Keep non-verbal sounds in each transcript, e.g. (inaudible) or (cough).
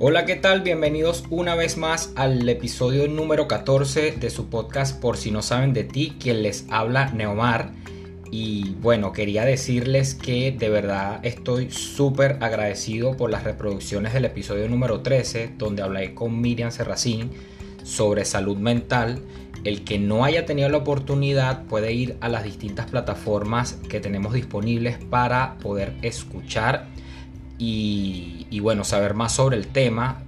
Hola, ¿qué tal? Bienvenidos una vez más al episodio número 14 de su podcast Por si no saben de ti, quien les habla Neomar. Y bueno, quería decirles que de verdad estoy súper agradecido por las reproducciones del episodio número 13, donde hablé con Miriam Serracín sobre salud mental. El que no haya tenido la oportunidad puede ir a las distintas plataformas que tenemos disponibles para poder escuchar y, bueno, saber más sobre el tema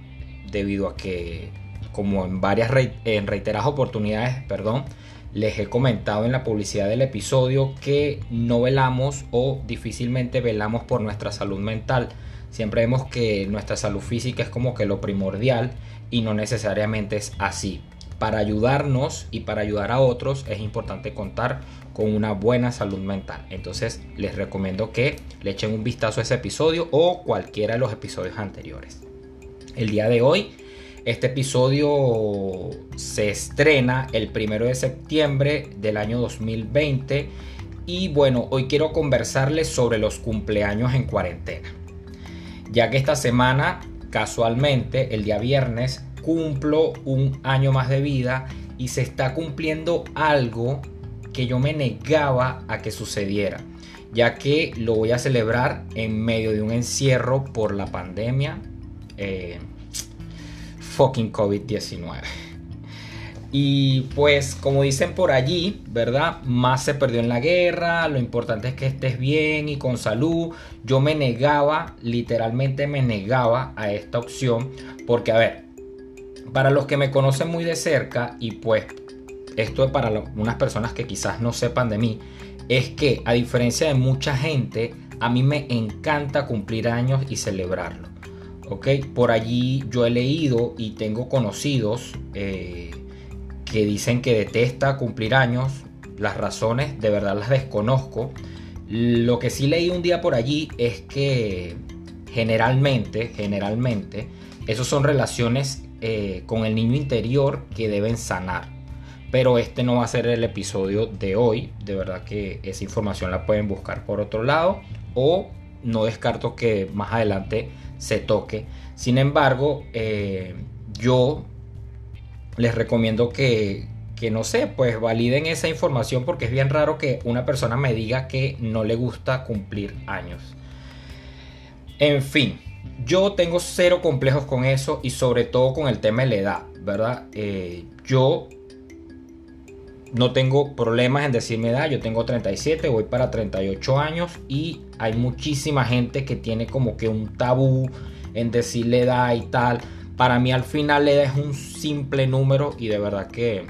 debido a que como en varias en reiteradas oportunidades, perdón, les he comentado en la publicidad del episodio que no velamos o difícilmente velamos por nuestra salud mental. Siempre vemos que nuestra salud física es como que lo primordial y no necesariamente es así para ayudarnos y para ayudar a otros es importante contar con una buena salud mental. Entonces les recomiendo que le echen un vistazo a ese episodio o cualquiera de los episodios anteriores. El día de hoy, este episodio se estrena el primero de septiembre del año 2020 y bueno, hoy quiero conversarles sobre los cumpleaños en cuarentena. Ya que esta semana, casualmente, el día viernes, cumplo un año más de vida y se está cumpliendo algo que yo me negaba a que sucediera, ya que lo voy a celebrar en medio de un encierro por la pandemia. Eh, fucking COVID-19. Y pues como dicen por allí, ¿verdad? Más se perdió en la guerra, lo importante es que estés bien y con salud. Yo me negaba, literalmente me negaba a esta opción, porque a ver, para los que me conocen muy de cerca, y pues esto es para unas personas que quizás no sepan de mí, es que a diferencia de mucha gente, a mí me encanta cumplir años y celebrarlo. ¿ok? Por allí yo he leído y tengo conocidos eh, que dicen que detesta cumplir años. Las razones de verdad las desconozco. Lo que sí leí un día por allí es que generalmente, generalmente, esos son relaciones eh, con el niño interior que deben sanar. Pero este no va a ser el episodio de hoy. De verdad que esa información la pueden buscar por otro lado. O no descarto que más adelante se toque. Sin embargo, eh, yo les recomiendo que, que no sé, pues validen esa información porque es bien raro que una persona me diga que no le gusta cumplir años. En fin, yo tengo cero complejos con eso y sobre todo con el tema de la edad, ¿verdad? Eh, yo no tengo problemas en decir mi edad, yo tengo 37, voy para 38 años y hay muchísima gente que tiene como que un tabú en decir la edad y tal. Para mí al final la edad es un simple número y de verdad que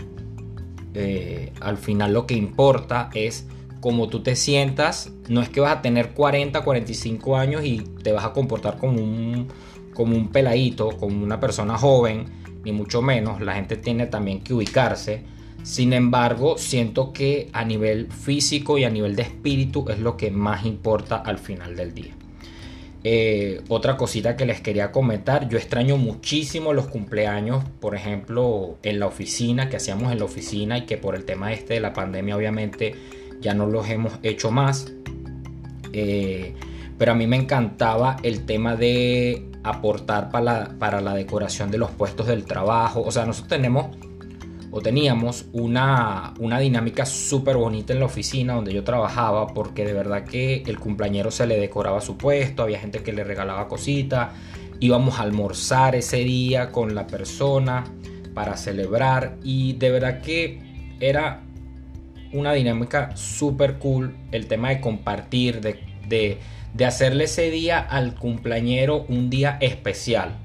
eh, al final lo que importa es como tú te sientas, no es que vas a tener 40, 45 años y te vas a comportar como un, como un peladito, como una persona joven, ni mucho menos. La gente tiene también que ubicarse. Sin embargo, siento que a nivel físico y a nivel de espíritu es lo que más importa al final del día. Eh, otra cosita que les quería comentar, yo extraño muchísimo los cumpleaños, por ejemplo, en la oficina, que hacíamos en la oficina y que por el tema este de la pandemia obviamente ya no los hemos hecho más. Eh, pero a mí me encantaba el tema de aportar para la, para la decoración de los puestos del trabajo. O sea, nosotros tenemos o teníamos una, una dinámica súper bonita en la oficina donde yo trabajaba porque de verdad que el cumpleañero se le decoraba su puesto, había gente que le regalaba cositas, íbamos a almorzar ese día con la persona para celebrar y de verdad que era una dinámica súper cool, el tema de compartir, de, de, hacerle ese día al cumpleañero un día especial,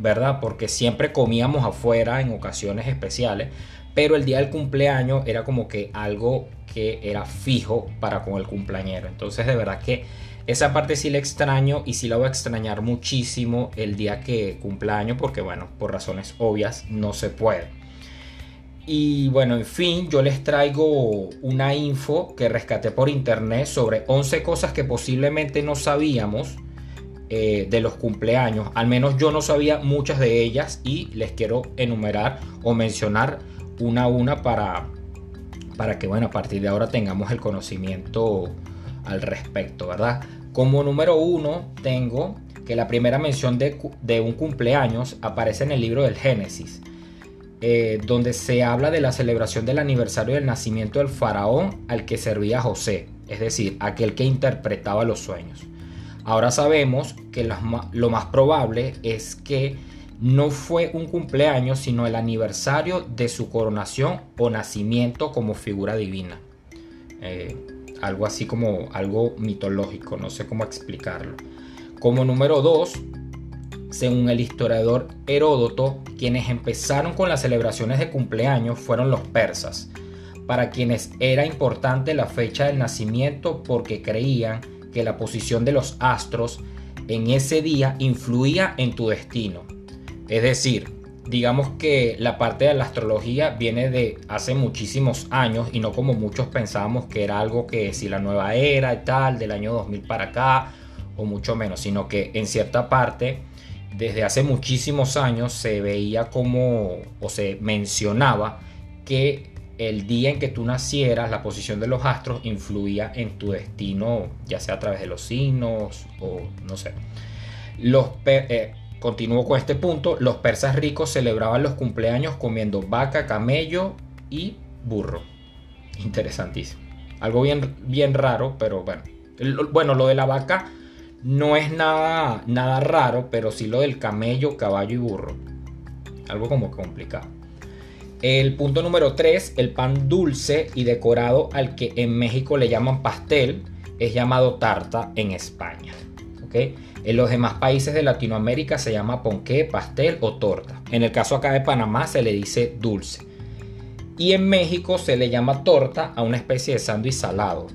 ¿verdad? Porque siempre comíamos afuera en ocasiones especiales, pero el día del cumpleaños era como que algo que era fijo para con el cumpleañero. Entonces de verdad que esa parte sí la extraño y sí la voy a extrañar muchísimo el día que cumpleaños porque bueno, por razones obvias no se puede. Y bueno, en fin, yo les traigo una info que rescaté por internet sobre 11 cosas que posiblemente no sabíamos eh, de los cumpleaños. Al menos yo no sabía muchas de ellas y les quiero enumerar o mencionar una a una para, para que, bueno, a partir de ahora tengamos el conocimiento al respecto, ¿verdad? Como número uno tengo que la primera mención de, un cumpleaños aparece en el libro del Génesis, eh, donde se habla de la celebración del aniversario del nacimiento del faraón al que servía José, es decir, aquel que interpretaba los sueños. Ahora sabemos que lo más probable es que no fue un cumpleaños, sino el aniversario de su coronación o nacimiento como figura divina. Eh, algo así como algo mitológico, no sé cómo explicarlo. Como número 2, según el historiador Heródoto, quienes empezaron con las celebraciones de cumpleaños fueron los persas, para quienes era importante la fecha del nacimiento porque creían que la posición de los astros en ese día influía en tu destino. Es decir, digamos que la parte de la astrología viene de hace muchísimos años y no como muchos pensábamos que era algo que si la nueva era y tal, del año 2000 para acá, o mucho menos, sino que en cierta parte, desde hace muchísimos años se veía como, o se mencionaba que el día en que tú nacieras, la posición de los astros influía en tu destino, ya sea a través de los signos o no sé. Los, eh, Continúo con este punto. Los persas ricos celebraban los cumpleaños comiendo vaca, camello y burro. Interesantísimo. Algo bien, bien raro, pero bueno. Bueno, lo de la vaca no es nada, nada raro, pero sí lo del camello, caballo y burro. Algo como complicado. El punto número 3, el pan dulce y decorado al que en México le llaman pastel, es llamado tarta en España. En los demás países de Latinoamérica se llama ponqué, pastel o torta. En el caso acá de Panamá se le dice dulce. Y en México se le llama torta a una especie de sándwich salado.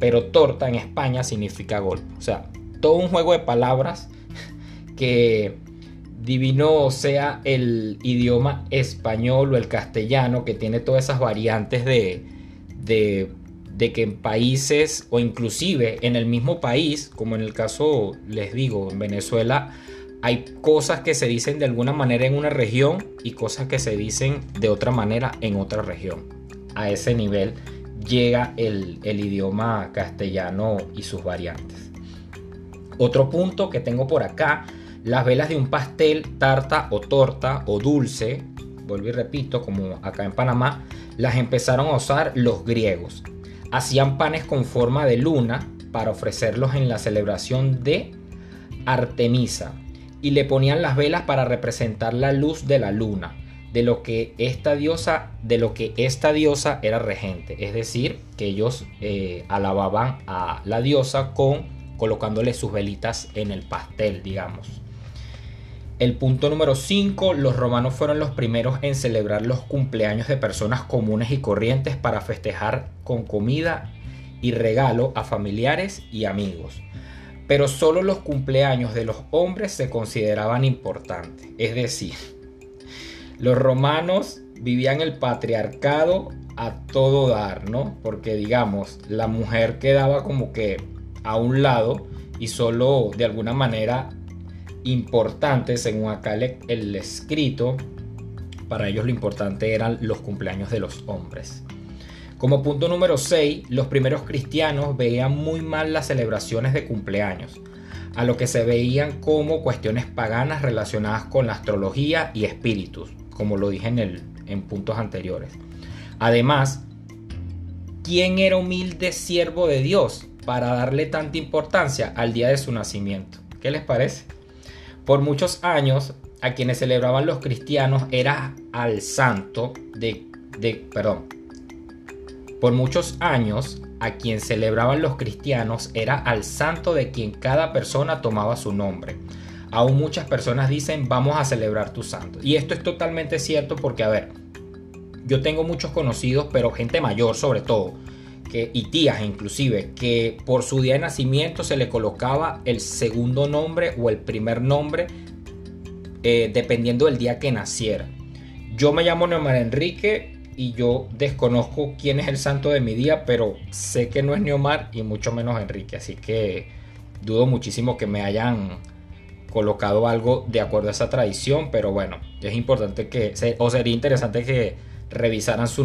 Pero torta en España significa golpe. O sea, todo un juego de palabras (laughs) que divino sea el idioma español o el castellano que tiene todas esas variantes de, de de que en países o inclusive en el mismo país, como en el caso, les digo, en Venezuela, hay cosas que se dicen de alguna manera en una región y cosas que se dicen de otra manera en otra región. A ese nivel llega el, idioma castellano y sus variantes. Otro punto que tengo por acá, las velas de un pastel, tarta o torta o dulce, vuelvo y repito, como acá en Panamá, las empezaron a usar los griegos hacían panes con forma de luna para ofrecerlos en la celebración de Artemisa y le ponían las velas para representar la luz de la luna, de lo que esta diosa, de lo que esta diosa era regente, es decir, que ellos eh, alababan a la diosa con colocándole sus velitas en el pastel, digamos. El punto número 5, los romanos fueron los primeros en celebrar los cumpleaños de personas comunes y corrientes para festejar con comida y regalo a familiares y amigos. Pero solo los cumpleaños de los hombres se consideraban importantes. Es decir, los romanos vivían el patriarcado a todo dar, ¿no? Porque digamos, la mujer quedaba como que a un lado y solo de alguna manera importante, según acá el, escrito, para ellos lo importante eran los cumpleaños de los hombres. Como punto número 6, los primeros cristianos veían muy mal las celebraciones de cumpleaños, a lo que se veían como cuestiones paganas relacionadas con la astrología y espíritus, como lo dije en, el, en puntos anteriores. Además, ¿quién era humilde siervo de Dios para darle tanta importancia al día de su nacimiento? ¿Qué les parece? Por muchos años, a quienes celebraban los cristianos era al santo de, de perdón. Por muchos años, a quien celebraban los cristianos era al santo de quien cada persona tomaba su nombre. Aún muchas personas dicen vamos a celebrar tu santo. Y esto es totalmente cierto porque, a ver, yo tengo muchos conocidos, pero gente mayor sobre todo, y tías inclusive, que por su día de nacimiento se le colocaba el segundo nombre o el primer nombre eh, dependiendo del día que naciera. Yo me llamo Neomar Enrique y yo desconozco quién es el santo de mi día, pero sé que no es Neomar y mucho menos Enrique, así que dudo muchísimo que me hayan colocado algo de acuerdo a esa tradición, pero bueno, es importante que, o sería interesante que revisaran su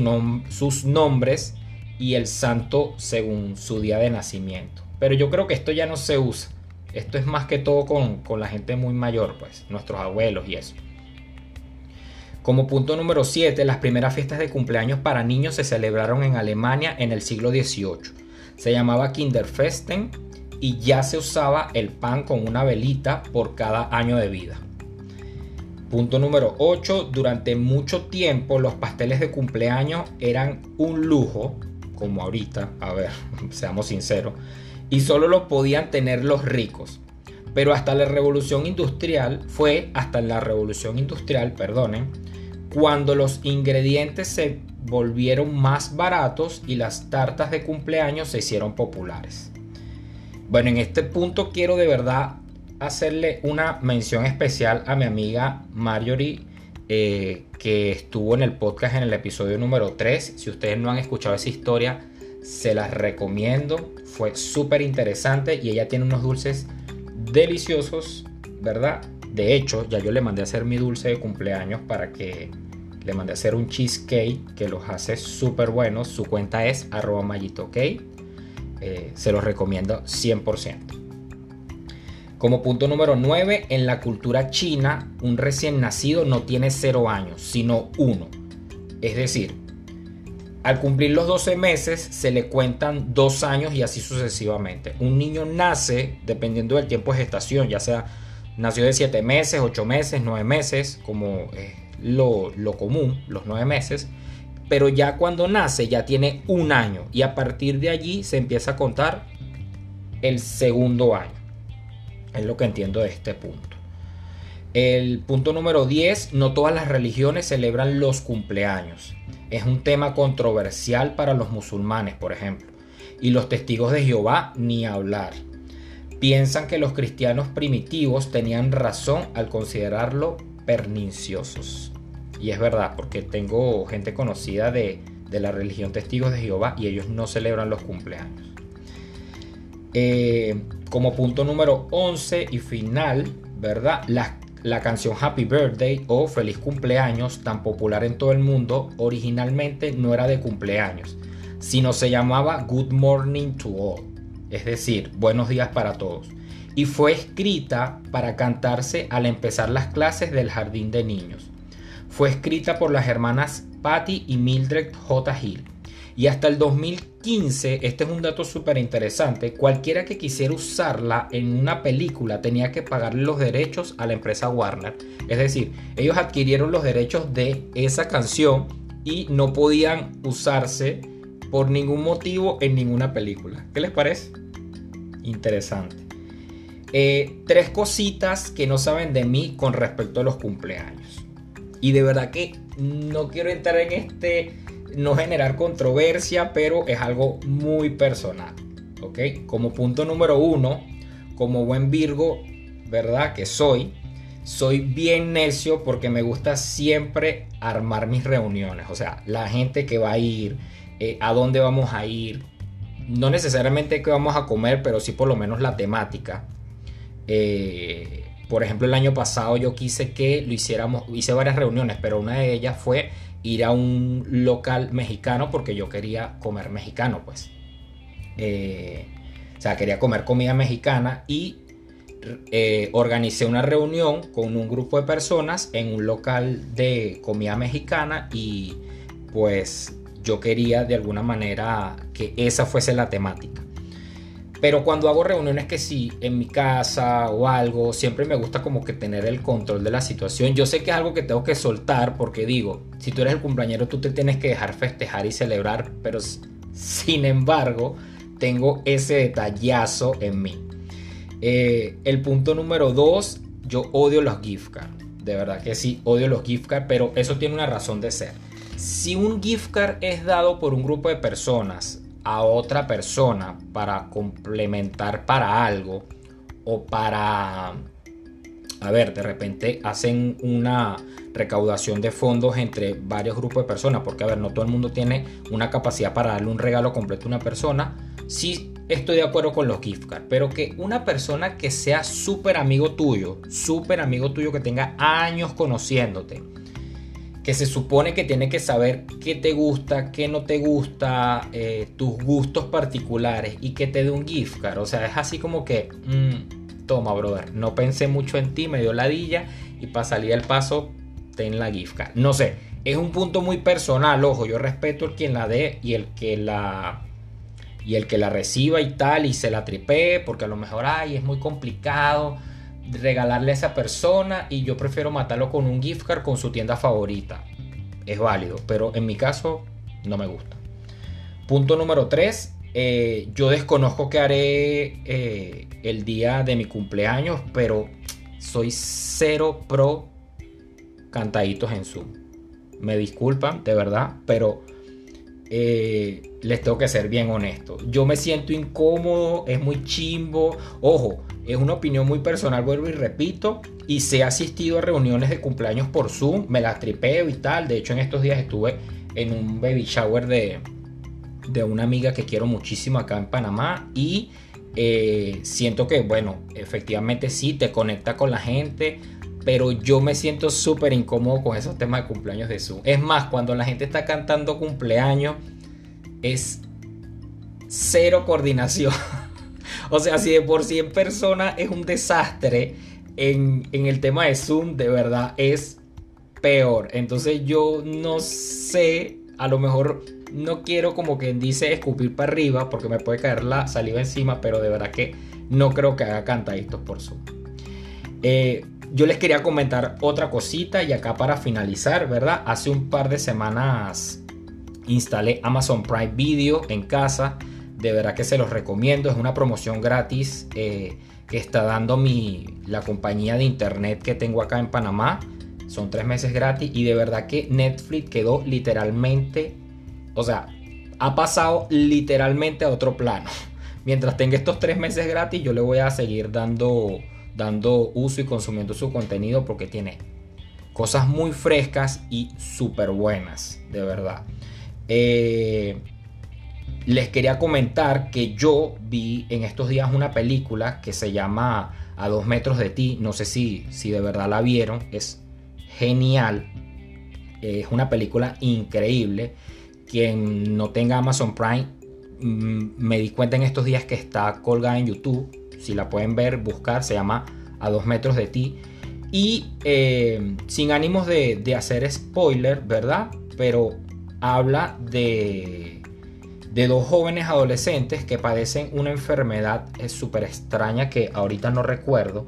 sus nombres y el santo según su día de nacimiento. Pero yo creo que esto ya no se usa. Esto es más que todo con, con la gente muy mayor, pues, nuestros abuelos y eso. Como punto número 7, las primeras fiestas de cumpleaños para niños se celebraron en Alemania en el siglo XVIII. Se llamaba Kinderfesten y ya se usaba el pan con una velita por cada año de vida. Punto número 8. Durante mucho tiempo los pasteles de cumpleaños eran un lujo, como ahorita, a ver, (laughs) seamos sinceros, y solo lo podían tener los ricos. Pero hasta la revolución industrial, fue hasta la revolución industrial, perdonen, cuando los ingredientes se volvieron más baratos y las tartas de cumpleaños se hicieron populares. Bueno, en este punto quiero de verdad hacerle una mención especial a mi amiga Marjorie, eh, que estuvo en el podcast en el episodio número 3. Si ustedes no han escuchado esa historia, se las recomiendo. Fue súper interesante y ella tiene unos dulces deliciosos, ¿verdad? De hecho, ya yo le mandé a hacer mi dulce de cumpleaños para que le mandé a hacer un cheesecake que los hace súper buenos. Su cuenta es arroba eh, se los recomiendo 100%. Como punto número 9, en la cultura china, un recién nacido no tiene 0 años, sino 1. Es decir, al cumplir los 12 meses se le cuentan 2 años y así sucesivamente. Un niño nace dependiendo del tiempo de gestación, ya sea nació de 7 meses, 8 meses, 9 meses, como es lo, lo común, los 9 meses. Pero ya cuando nace ya tiene un año y a partir de allí se empieza a contar el segundo año. Es lo que entiendo de este punto. El punto número 10, no todas las religiones celebran los cumpleaños. Es un tema controversial para los musulmanes, por ejemplo. Y los testigos de Jehová ni hablar. Piensan que los cristianos primitivos tenían razón al considerarlo perniciosos. Y es verdad, porque tengo gente conocida de, la religión testigos de Jehová y ellos no celebran los cumpleaños. Eh, como punto número 11 y final, ¿verdad? La, la canción Happy Birthday o Feliz Cumpleaños, tan popular en todo el mundo, originalmente no era de cumpleaños, sino se llamaba Good Morning to All, es decir, buenos días para todos. Y fue escrita para cantarse al empezar las clases del jardín de niños. Fue escrita por las hermanas Patty y Mildred J. Hill y hasta el 2015, este es un dato súper interesante, cualquiera que quisiera usarla en una película tenía que pagarle los derechos a la empresa Warner. Es decir, ellos adquirieron los derechos de esa canción y no podían usarse por ningún motivo en ninguna película. ¿Qué les parece? Interesante. Eh, tres cositas que no saben de mí con respecto a los cumpleaños. Y de verdad que no quiero entrar en este no generar controversia, pero es algo muy personal. ¿Ok? Como punto número uno, como buen Virgo, ¿verdad? Que soy, soy bien necio porque me gusta siempre armar mis reuniones. O sea, la gente que va a ir, eh, a dónde vamos a ir. No necesariamente que vamos a comer, pero sí por lo menos la temática. Eh, por ejemplo, el año pasado yo quise que lo hiciéramos, hice varias reuniones, pero una de ellas fue ir a un local mexicano porque yo quería comer mexicano, pues. Eh, o sea, quería comer comida mexicana y eh, organicé una reunión con un grupo de personas en un local de comida mexicana y pues yo quería de alguna manera que esa fuese la temática. Pero cuando hago reuniones que sí, en mi casa o algo, siempre me gusta como que tener el control de la situación. Yo sé que es algo que tengo que soltar porque digo, si tú eres el cumpleañero, tú te tienes que dejar festejar y celebrar, pero sin embargo, tengo ese detallazo en mí. Eh, el punto número dos, yo odio los gift cards. De verdad que sí, odio los gift cards, pero eso tiene una razón de ser. Si un gift card es dado por un grupo de personas a otra persona para complementar para algo o para, a ver, de repente hacen una recaudación de fondos entre varios grupos de personas, porque a ver, no todo el mundo tiene una capacidad para darle un regalo completo a una persona, sí estoy de acuerdo con los gift cards, pero que una persona que sea súper amigo tuyo, súper amigo tuyo que tenga años conociéndote, que se supone que tiene que saber qué te gusta, qué no te gusta, eh, tus gustos particulares y que te dé un gift card. O sea, es así como que, mm, toma, brother. No pensé mucho en ti, me dio ladilla y para salir del paso, ten la gift card. No sé, es un punto muy personal, ojo, yo respeto el quien la dé y el que la y el que la reciba y tal y se la tripee porque a lo mejor ay, es muy complicado regalarle a esa persona y yo prefiero matarlo con un gift card con su tienda favorita. Es válido, pero en mi caso no me gusta. Punto número 3. Eh, yo desconozco qué haré eh, el día de mi cumpleaños, pero soy cero pro cantaditos en Zoom. Me disculpan, de verdad, pero eh, les tengo que ser bien honesto. Yo me siento incómodo, es muy chimbo. Ojo, es una opinión muy personal, vuelvo y repito. Y se ha asistido a reuniones de cumpleaños por Zoom, me las tripeo y tal. De hecho, en estos días estuve en un baby shower de, de una amiga que quiero muchísimo acá en Panamá. Y eh, siento que, bueno, efectivamente sí, te conecta con la gente. Pero yo me siento súper incómodo con esos temas de cumpleaños de Zoom. Es más, cuando la gente está cantando cumpleaños, es cero coordinación. (laughs) o sea, si de por sí en persona es un desastre, en, el tema de Zoom de verdad es peor. Entonces yo no sé, a lo mejor no quiero como quien dice escupir para arriba porque me puede caer la saliva encima, pero de verdad que no creo que haga cantaditos por Zoom. Eh, yo les quería comentar otra cosita y acá para finalizar, ¿verdad? Hace un par de semanas instalé Amazon Prime Video en casa. De verdad que se los recomiendo. Es una promoción gratis eh, que está dando mi, la compañía de internet que tengo acá en Panamá. Son tres meses gratis y de verdad que Netflix quedó literalmente, o sea, ha pasado literalmente a otro plano. (laughs) Mientras tenga estos tres meses gratis, yo le voy a seguir dando, dando uso y consumiendo su contenido porque tiene cosas muy frescas y súper buenas, de verdad. Eh, les quería comentar que yo vi en estos días una película que se llama A dos metros de ti. No sé si, si de verdad la vieron. Es genial. Es una película increíble. Quien no tenga Amazon Prime, mm, me di cuenta en estos días que está colgada en YouTube. Si la pueden ver, buscar, se llama A dos metros de ti. Y eh, sin ánimos de, de hacer spoiler, ¿verdad? Pero habla de, de dos jóvenes adolescentes que padecen una enfermedad súper extraña que ahorita no recuerdo,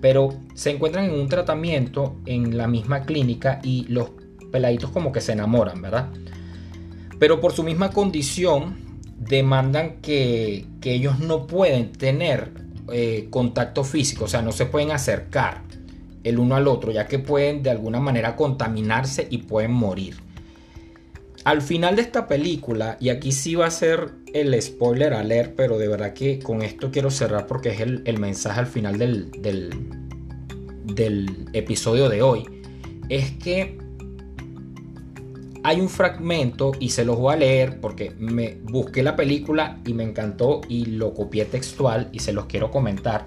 pero se encuentran en un tratamiento en la misma clínica y los peladitos como que se enamoran, ¿verdad? Pero por su misma condición demandan que, ellos no pueden tener eh, contacto físico, o sea, no se pueden acercar el uno al otro, ya que pueden de alguna manera contaminarse y pueden morir. Al final de esta película, y aquí sí va a ser el spoiler a leer, pero de verdad que con esto quiero cerrar porque es el, mensaje al final del, del, episodio de hoy, es que hay un fragmento y se los voy a leer porque me busqué la película y me encantó y lo copié textual y se los quiero comentar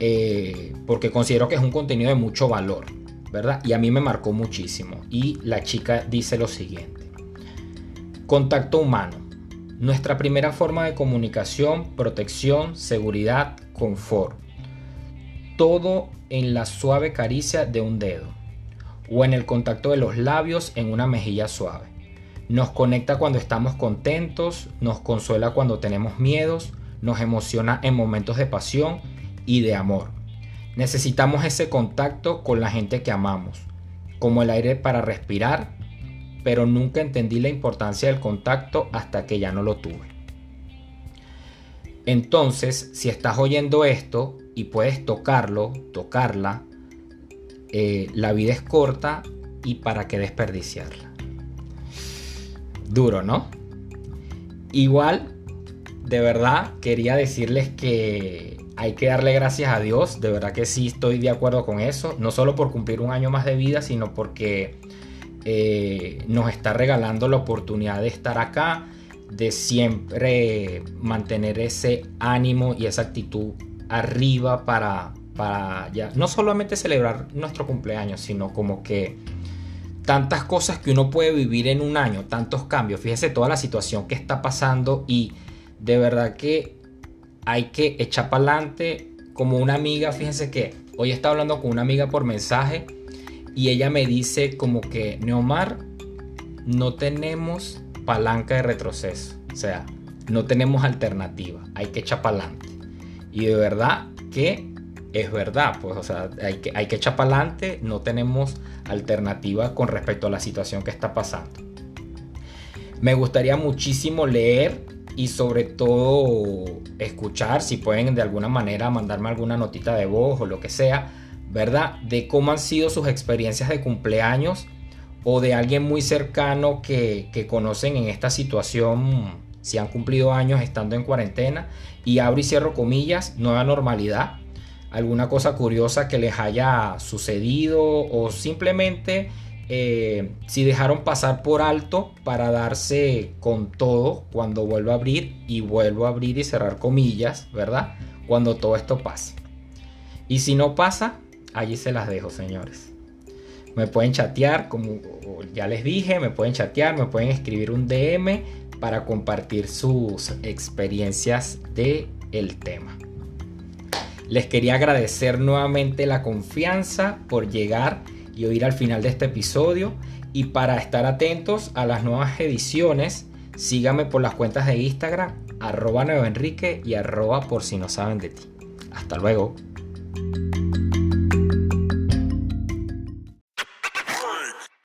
eh, porque considero que es un contenido de mucho valor, ¿verdad? Y a mí me marcó muchísimo. Y la chica dice lo siguiente. Contacto humano. Nuestra primera forma de comunicación, protección, seguridad, confort. Todo en la suave caricia de un dedo o en el contacto de los labios en una mejilla suave. Nos conecta cuando estamos contentos, nos consuela cuando tenemos miedos, nos emociona en momentos de pasión y de amor. Necesitamos ese contacto con la gente que amamos, como el aire para respirar pero nunca entendí la importancia del contacto hasta que ya no lo tuve. Entonces, si estás oyendo esto y puedes tocarlo, tocarla, eh, la vida es corta y para qué desperdiciarla. Duro, ¿no? Igual, de verdad, quería decirles que hay que darle gracias a Dios, de verdad que sí estoy de acuerdo con eso, no solo por cumplir un año más de vida, sino porque eh, nos está regalando la oportunidad de estar acá, de siempre mantener ese ánimo y esa actitud arriba para, para ya no solamente celebrar nuestro cumpleaños, sino como que tantas cosas que uno puede vivir en un año, tantos cambios. Fíjese toda la situación que está pasando y de verdad que hay que echar para adelante como una amiga, fíjense que hoy estaba hablando con una amiga por mensaje y ella me dice como que, Neomar, no tenemos palanca de retroceso. O sea, no tenemos alternativa. Hay que echar para adelante. Y de verdad que es verdad. Pues, o sea, hay que, hay que echar para adelante. No tenemos alternativa con respecto a la situación que está pasando. Me gustaría muchísimo leer y sobre todo escuchar, si pueden de alguna manera mandarme alguna notita de voz o lo que sea, ¿verdad? De cómo han sido sus experiencias de cumpleaños o de alguien muy cercano que, conocen en esta situación, si han cumplido años estando en cuarentena, y abro y cierro comillas, nueva normalidad, alguna cosa curiosa que les haya sucedido o simplemente eh, si dejaron pasar por alto para darse con todo cuando vuelvo a abrir y vuelvo a abrir y cerrar comillas, ¿verdad? Cuando todo esto pase. Y si no pasa, allí se las dejo, señores. Me pueden chatear, como ya les dije, me pueden chatear, me pueden escribir un DM para compartir sus experiencias de el tema. Les quería agradecer nuevamente la confianza por llegar y oír al final de este episodio y para estar atentos a las nuevas ediciones, síganme por las cuentas de Instagram arroba Enrique y arroba por si no saben de ti. Hasta luego.